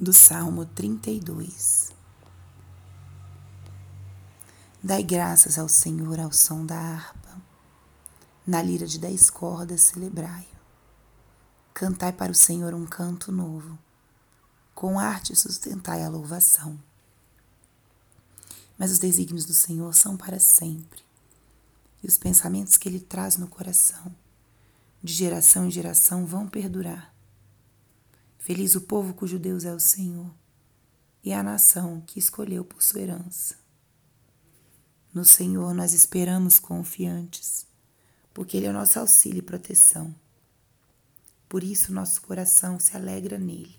do Salmo 32. Dai graças ao Senhor ao som da harpa, na lira de dez cordas celebrai-o. Cantai para o Senhor um canto novo, com arte sustentai a louvação. Mas os desígnios do Senhor são para sempre, e os pensamentos que Ele traz no coração, de geração em geração, vão perdurar. Feliz o povo cujo Deus é o Senhor e a nação que escolheu por sua herança. No Senhor nós esperamos confiantes, porque Ele é o nosso auxílio e proteção. Por isso nosso coração se alegra nele.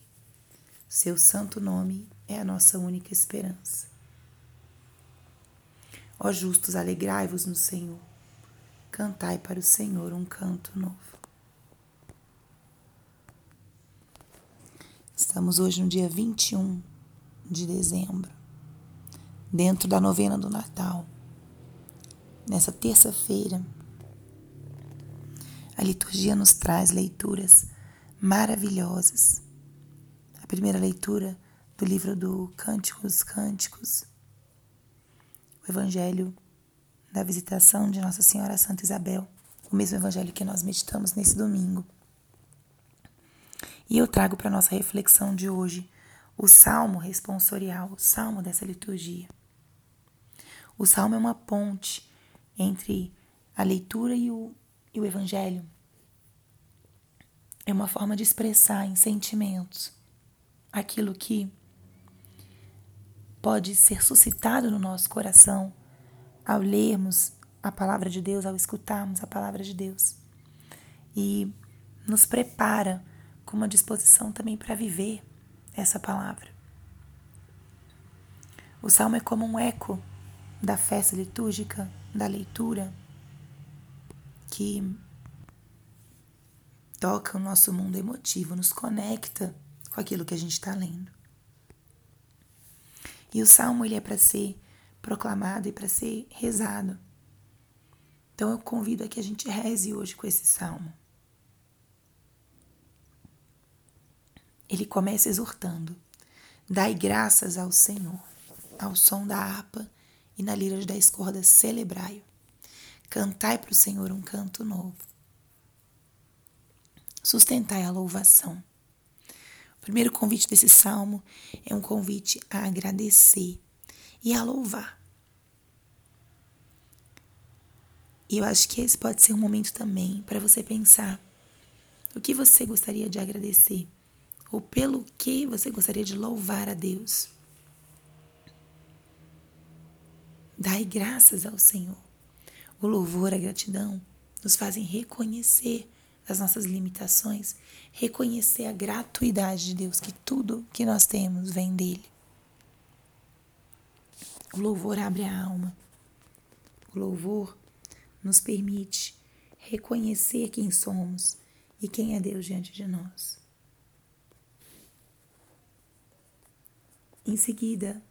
Seu santo nome é a nossa única esperança. Ó justos, alegrai-vos no Senhor. Cantai para o Senhor um canto novo. Estamos hoje no dia 21 de dezembro, dentro da novena do Natal. Nessa terça-feira, a liturgia nos traz leituras maravilhosas. A primeira leitura do livro do Cântico dos Cânticos, o Evangelho da Visitação de Nossa Senhora Santa Isabel, o mesmo Evangelho que nós meditamos nesse domingo. E eu trago para nossa reflexão de hoje o salmo responsorial, o salmo dessa liturgia. O salmo é uma ponte entre a leitura e o, e o evangelho. É uma forma de expressar em sentimentos aquilo que pode ser suscitado no nosso coração ao lermos a palavra de Deus, ao escutarmos a palavra de Deus. E nos prepara com uma disposição também para viver essa palavra. O salmo é como um eco da festa litúrgica, da leitura, que toca o nosso mundo emotivo, nos conecta com aquilo que a gente está lendo. E o salmo ele é para ser proclamado e para ser rezado. Então eu convido a que a gente reze hoje com esse salmo. Ele começa exortando: Dai graças ao Senhor, ao som da harpa e na lira dez cordas celebrai-o. Cantai para o Senhor um canto novo. Sustentai a louvação. O primeiro convite desse salmo é um convite a agradecer e a louvar. E eu acho que esse pode ser um momento também para você pensar o que você gostaria de agradecer ou pelo que você gostaria de louvar a Deus. Dai graças ao Senhor. O louvor, a gratidão nos fazem reconhecer as nossas limitações, reconhecer a gratuidade de Deus, que tudo que nós temos vem dele. O louvor abre a alma. O louvor nos permite reconhecer quem somos e quem é Deus diante de nós. Em seguida,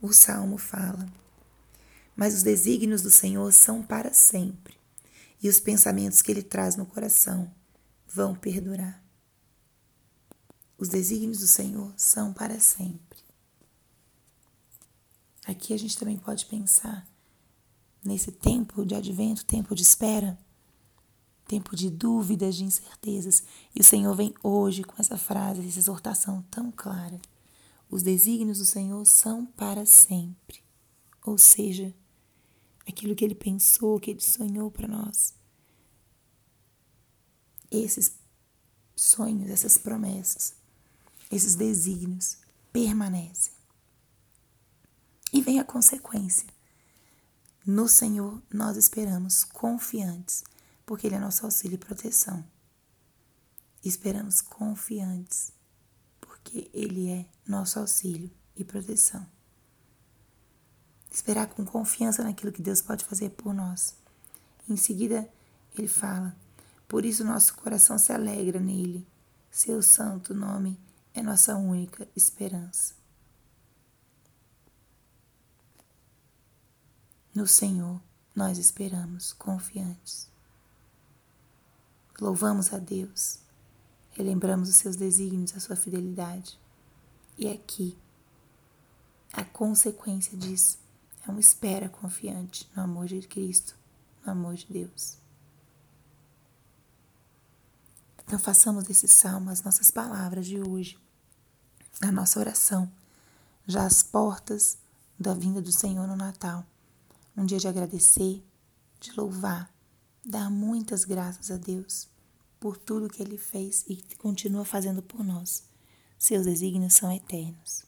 o salmo fala: Mas os desígnios do Senhor são para sempre, e os pensamentos que ele traz no coração vão perdurar. Os desígnios do Senhor são para sempre. Aqui a gente também pode pensar nesse tempo de advento, tempo de espera tempo de dúvidas, de incertezas. E o Senhor vem hoje com essa frase, essa exortação tão clara. Os desígnios do Senhor são para sempre. Ou seja, aquilo que ele pensou, que ele sonhou para nós. Esses sonhos, essas promessas, esses desígnios permanecem. E vem a consequência. No Senhor nós esperamos confiantes porque Ele é nosso auxílio e proteção. Esperamos confiantes, porque Ele é nosso auxílio e proteção. Esperar com confiança naquilo que Deus pode fazer por nós. Em seguida, ele fala: Por isso nosso coração se alegra nele. Seu santo nome é nossa única esperança. No Senhor nós esperamos confiantes. Louvamos a Deus, relembramos os seus desígnios, a sua fidelidade. E aqui, a consequência disso é uma espera confiante no amor de Cristo, no amor de Deus. Então, façamos desse salmo as nossas palavras de hoje, a nossa oração, já às portas da vinda do Senhor no Natal. Um dia de agradecer, de louvar, dar muitas graças a Deus por tudo que Ele fez e continua fazendo por nós. Seus desígnios são eternos.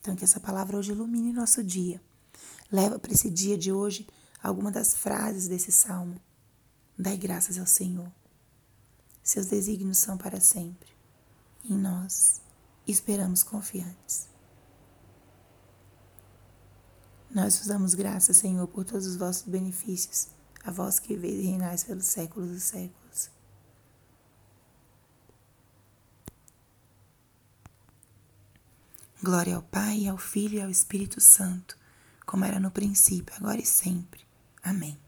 Então, que essa palavra hoje ilumine nosso dia. Leva para esse dia de hoje alguma das frases desse salmo. Dai graças ao Senhor. Seus desígnios são para sempre. Em nós esperamos confiantes. Nós vos damos graças, Senhor, por todos os vossos benefícios, a vós que veio e reinais pelos séculos dos séculos. Glória ao Pai, ao Filho e ao Espírito Santo, como era no princípio, agora e sempre. Amém.